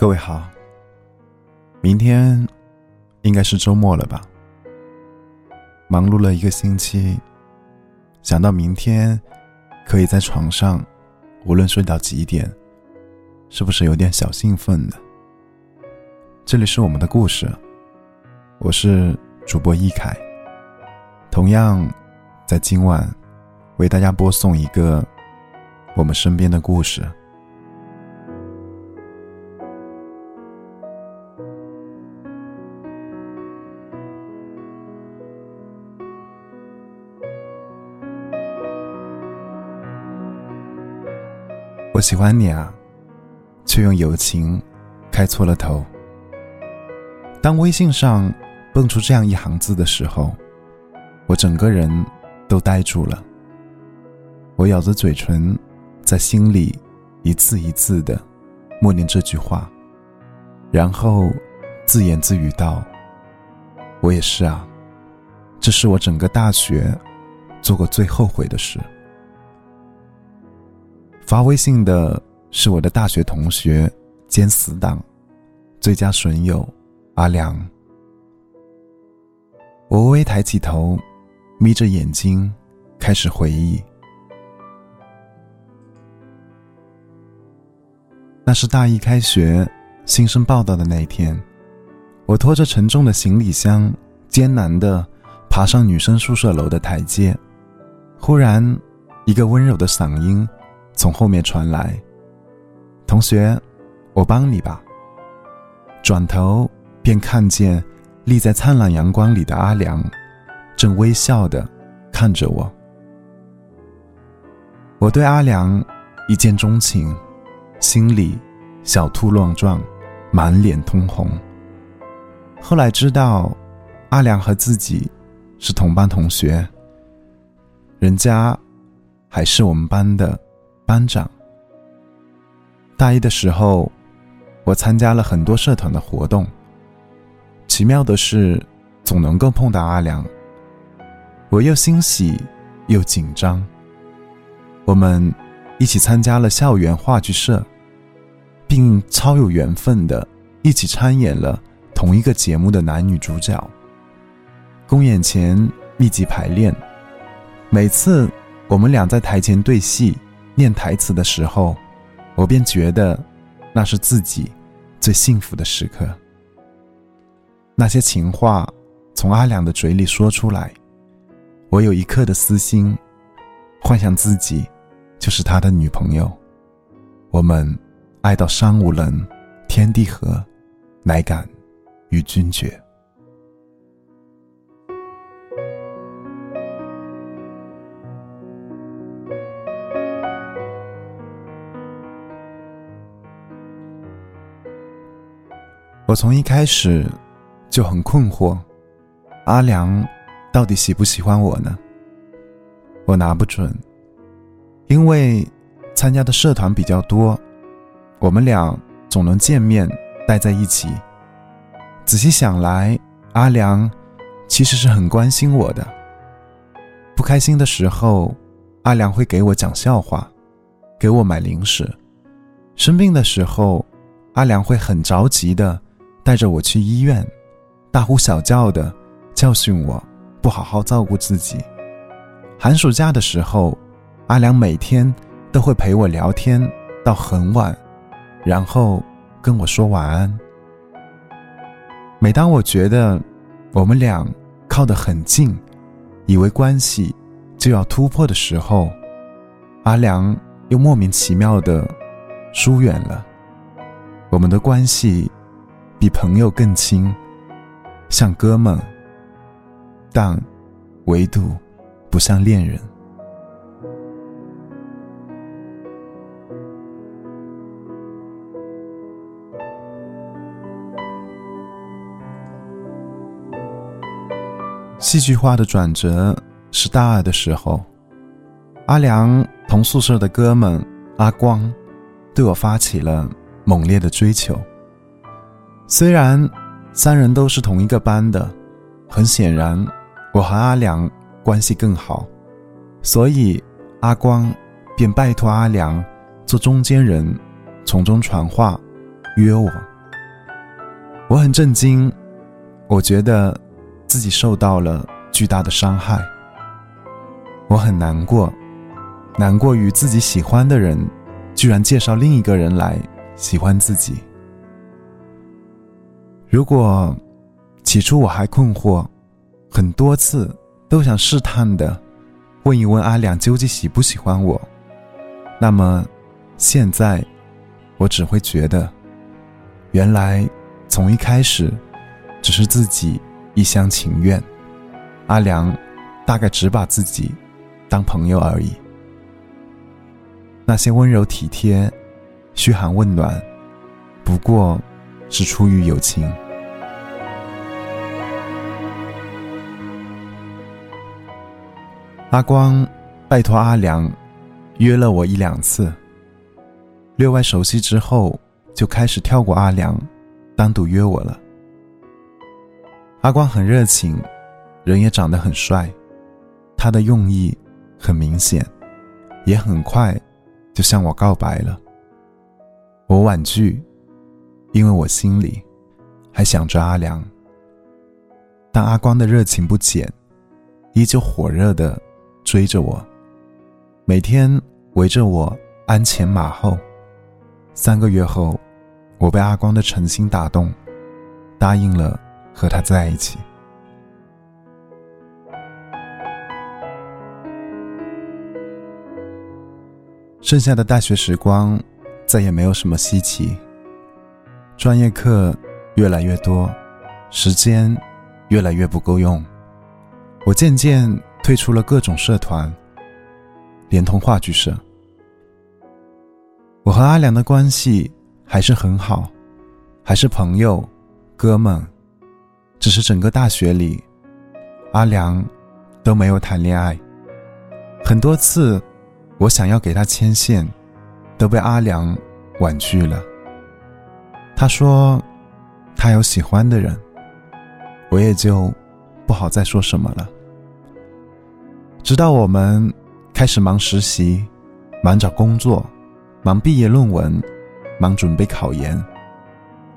各位好，明天应该是周末了吧？忙碌了一个星期，想到明天可以在床上，无论睡到几点，是不是有点小兴奋呢？这里是我们的故事，我是主播一凯，同样在今晚为大家播送一个我们身边的故事。我喜欢你啊，却用友情开错了头。当微信上蹦出这样一行字的时候，我整个人都呆住了。我咬着嘴唇，在心里一字一字的默念这句话，然后自言自语道：“我也是啊，这是我整个大学做过最后悔的事。”发微信的是我的大学同学兼死党，最佳损友阿良。我微微抬起头，眯着眼睛，开始回忆。那是大一开学，新生报道的那一天，我拖着沉重的行李箱，艰难的爬上女生宿舍楼的台阶，忽然，一个温柔的嗓音。从后面传来：“同学，我帮你吧。”转头便看见立在灿烂阳光里的阿良，正微笑的看着我。我对阿良一见钟情，心里小兔乱撞，满脸通红。后来知道，阿良和自己是同班同学，人家还是我们班的。班长。大一的时候，我参加了很多社团的活动。奇妙的是，总能够碰到阿良。我又欣喜又紧张。我们一起参加了校园话剧社，并超有缘分的一起参演了同一个节目的男女主角。公演前密集排练，每次我们俩在台前对戏。念台词的时候，我便觉得那是自己最幸福的时刻。那些情话从阿良的嘴里说出来，我有一刻的私心，幻想自己就是他的女朋友。我们爱到山无棱，天地合，乃敢与君绝。我从一开始就很困惑，阿良到底喜不喜欢我呢？我拿不准，因为参加的社团比较多，我们俩总能见面待在一起。仔细想来，阿良其实是很关心我的。不开心的时候，阿良会给我讲笑话，给我买零食；生病的时候，阿良会很着急的。带着我去医院，大呼小叫的教训我不好好照顾自己。寒暑假的时候，阿良每天都会陪我聊天到很晚，然后跟我说晚安。每当我觉得我们俩靠得很近，以为关系就要突破的时候，阿良又莫名其妙的疏远了。我们的关系。比朋友更亲，像哥们，但唯独不像恋人。戏剧化的转折是大二的时候，阿良同宿舍的哥们阿光对我发起了猛烈的追求。虽然三人都是同一个班的，很显然我和阿良关系更好，所以阿光便拜托阿良做中间人，从中传话，约我。我很震惊，我觉得自己受到了巨大的伤害。我很难过，难过于自己喜欢的人，居然介绍另一个人来喜欢自己。如果起初我还困惑，很多次都想试探的问一问阿良究竟喜不喜欢我，那么现在我只会觉得，原来从一开始只是自己一厢情愿，阿良大概只把自己当朋友而已。那些温柔体贴、嘘寒问暖，不过。是出于友情。阿光拜托阿良约了我一两次，略外熟悉之后，就开始跳过阿良，单独约我了。阿光很热情，人也长得很帅，他的用意很明显，也很快就向我告白了。我婉拒。因为我心里还想着阿良，但阿光的热情不减，依旧火热的追着我，每天围着我鞍前马后。三个月后，我被阿光的诚心打动，答应了和他在一起。剩下的大学时光，再也没有什么稀奇。专业课越来越多，时间越来越不够用，我渐渐退出了各种社团，连同话剧社。我和阿良的关系还是很好，还是朋友、哥们，只是整个大学里，阿良都没有谈恋爱。很多次，我想要给他牵线，都被阿良婉拒了。他说：“他有喜欢的人，我也就不好再说什么了。”直到我们开始忙实习，忙找工作，忙毕业论文，忙准备考研，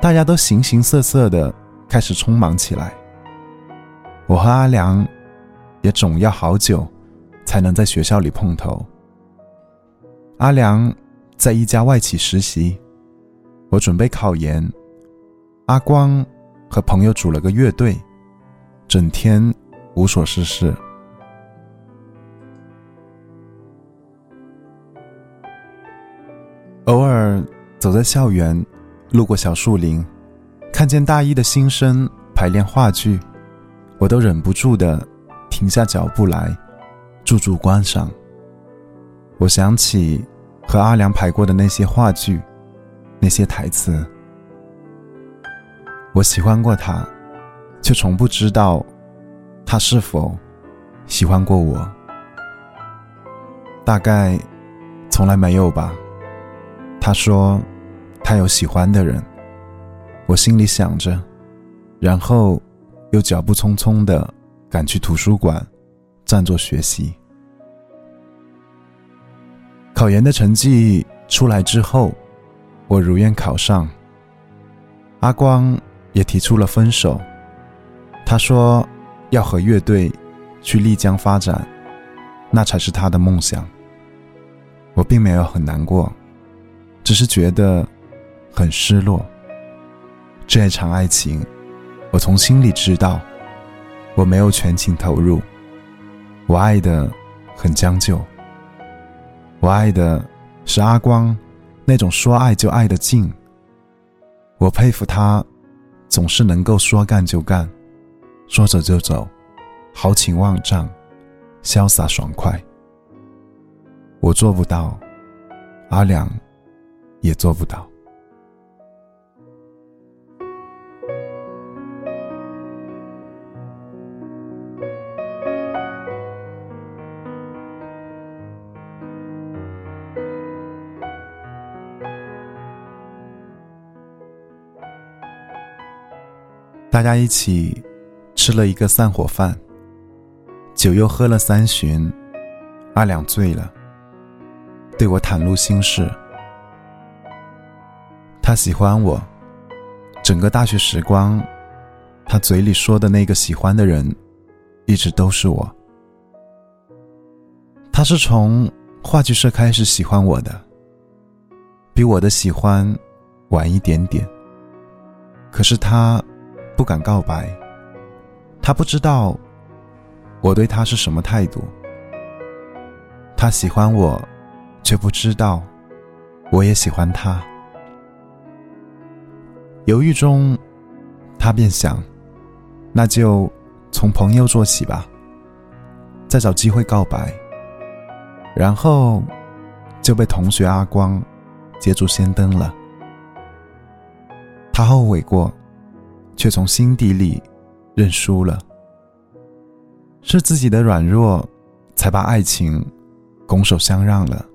大家都形形色色的开始匆忙起来。我和阿良也总要好久才能在学校里碰头。阿良在一家外企实习。我准备考研，阿光和朋友组了个乐队，整天无所事事。偶尔走在校园，路过小树林，看见大一的新生排练话剧，我都忍不住的停下脚步来驻足观赏。我想起和阿良排过的那些话剧。那些台词，我喜欢过他，却从不知道他是否喜欢过我。大概从来没有吧。他说他有喜欢的人，我心里想着，然后又脚步匆匆的赶去图书馆，占座学习。考研的成绩出来之后。我如愿考上，阿光也提出了分手。他说要和乐队去丽江发展，那才是他的梦想。我并没有很难过，只是觉得很失落。这一场爱情，我从心里知道，我没有全情投入。我爱的很将就，我爱的是阿光。那种说爱就爱的劲，我佩服他，总是能够说干就干，说走就走，豪情万丈，潇洒爽快。我做不到，阿良也做不到。大家一起吃了一个散伙饭，酒又喝了三巡，阿良醉了，对我袒露心事。他喜欢我，整个大学时光，他嘴里说的那个喜欢的人，一直都是我。他是从话剧社开始喜欢我的，比我的喜欢晚一点点。可是他不敢告白，他不知道我对他是什么态度。他喜欢我，却不知道我也喜欢他。犹豫中，他便想，那就从朋友做起吧，再找机会告白。然后就被同学阿光捷足先登了。他后悔过，却从心底里认输了。是自己的软弱，才把爱情拱手相让了。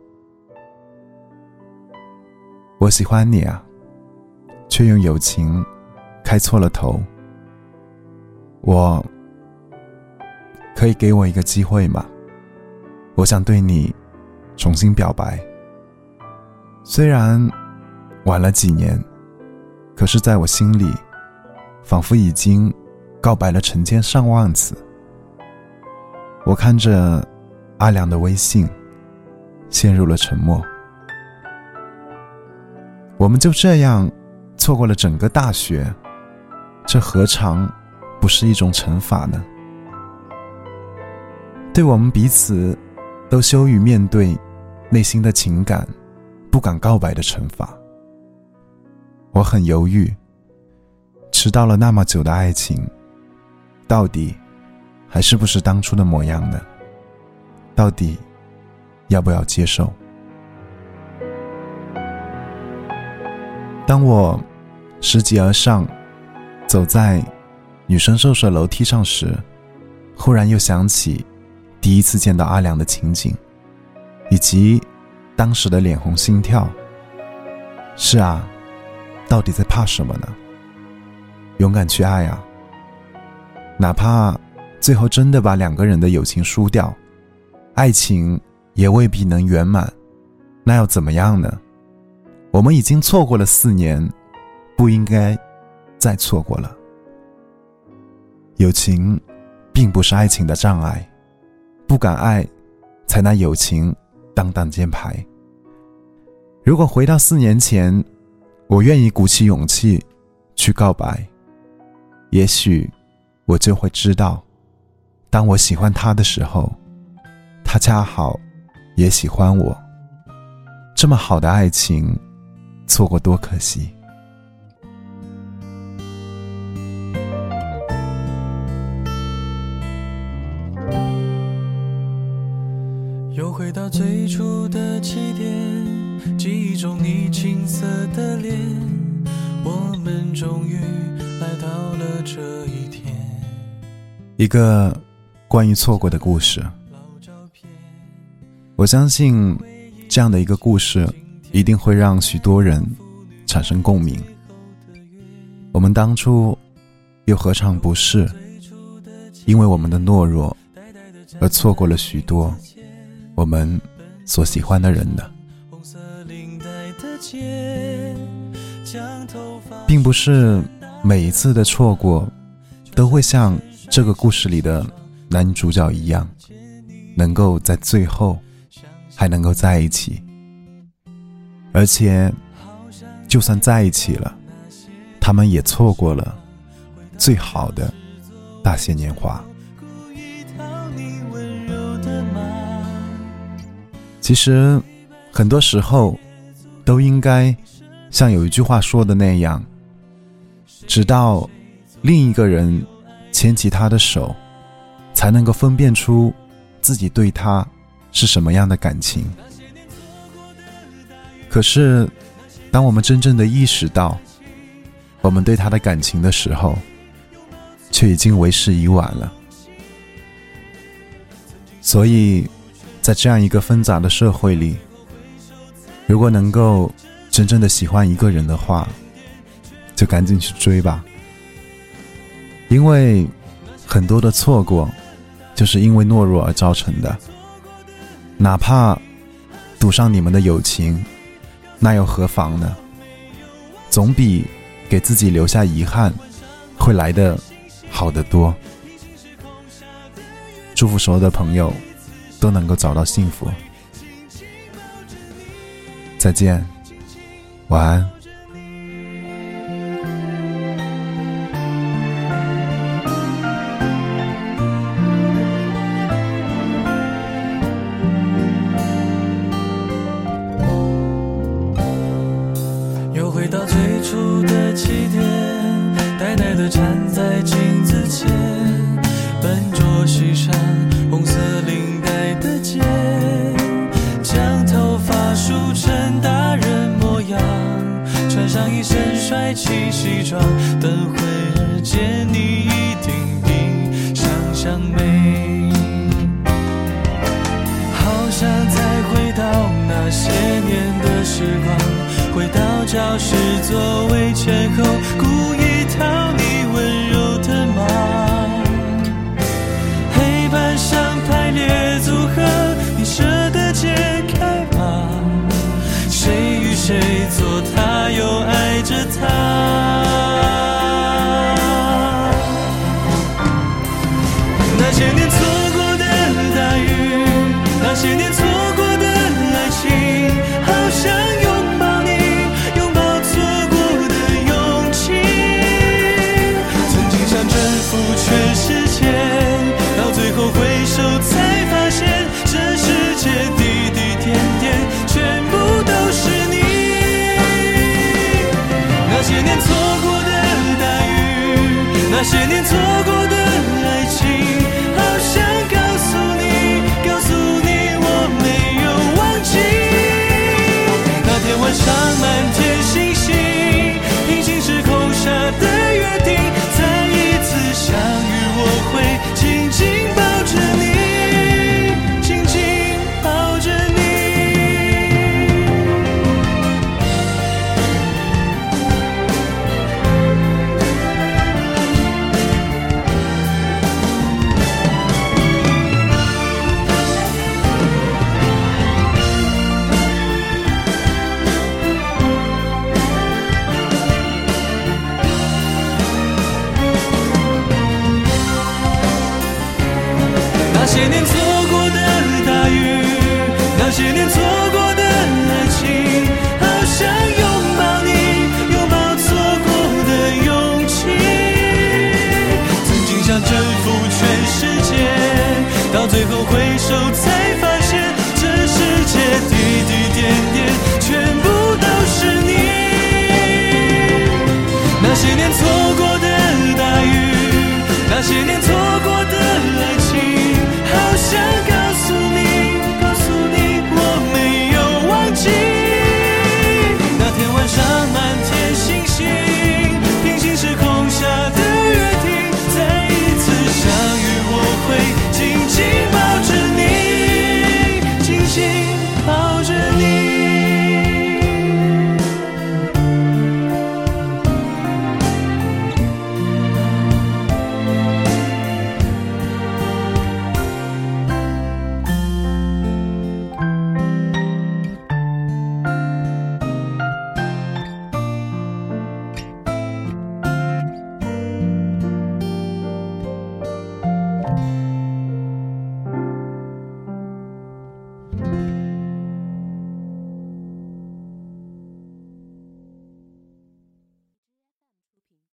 我喜欢你啊，却用友情开错了头。我可以给我一个机会吗？我想对你重新表白。虽然晚了几年。可是，在我心里，仿佛已经告白了成千上万次。我看着阿良的微信，陷入了沉默。我们就这样错过了整个大学，这何尝不是一种惩罚呢？对我们彼此都羞于面对内心的情感，不敢告白的惩罚。我很犹豫，迟到了那么久的爱情，到底还是不是当初的模样呢？到底要不要接受？当我拾级而上，走在女生宿舍楼梯上时，忽然又想起第一次见到阿良的情景，以及当时的脸红心跳。是啊。到底在怕什么呢？勇敢去爱啊！哪怕最后真的把两个人的友情输掉，爱情也未必能圆满，那又怎么样呢？我们已经错过了四年，不应该再错过了。友情并不是爱情的障碍，不敢爱，才拿友情当挡箭牌。如果回到四年前。我愿意鼓起勇气去告白，也许我就会知道，当我喜欢他的时候，他恰好也喜欢我。这么好的爱情，错过多可惜。又回到最初的起点。记忆中你青涩的脸，我们终于这一天。一个关于错过的故事。我相信这样的一个故事一定会让许多人产生共鸣。我们当初又何尝不是因为我们的懦弱而错过了许多我们所喜欢的人呢？并不是每一次的错过，都会像这个故事里的男主角一样，能够在最后还能够在一起。而且，就算在一起了，他们也错过了最好的大些年华。其实，很多时候。都应该像有一句话说的那样，直到另一个人牵起他的手，才能够分辨出自己对他是什么样的感情。可是，当我们真正的意识到我们对他的感情的时候，却已经为时已晚了。所以，在这样一个纷杂的社会里。如果能够真正的喜欢一个人的话，就赶紧去追吧。因为很多的错过，就是因为懦弱而造成的。哪怕赌上你们的友情，那又何妨呢？总比给自己留下遗憾，会来的好得多。祝福所有的朋友都能够找到幸福。再见，晚安。到最初的起点，呆呆地站在镜子前，笨拙系上红色领带的结，将头发梳成大人模样，穿上一身帅气西装，等会儿见你一定比想象美。好想再回到那些年的时光，回到消失，作为借口。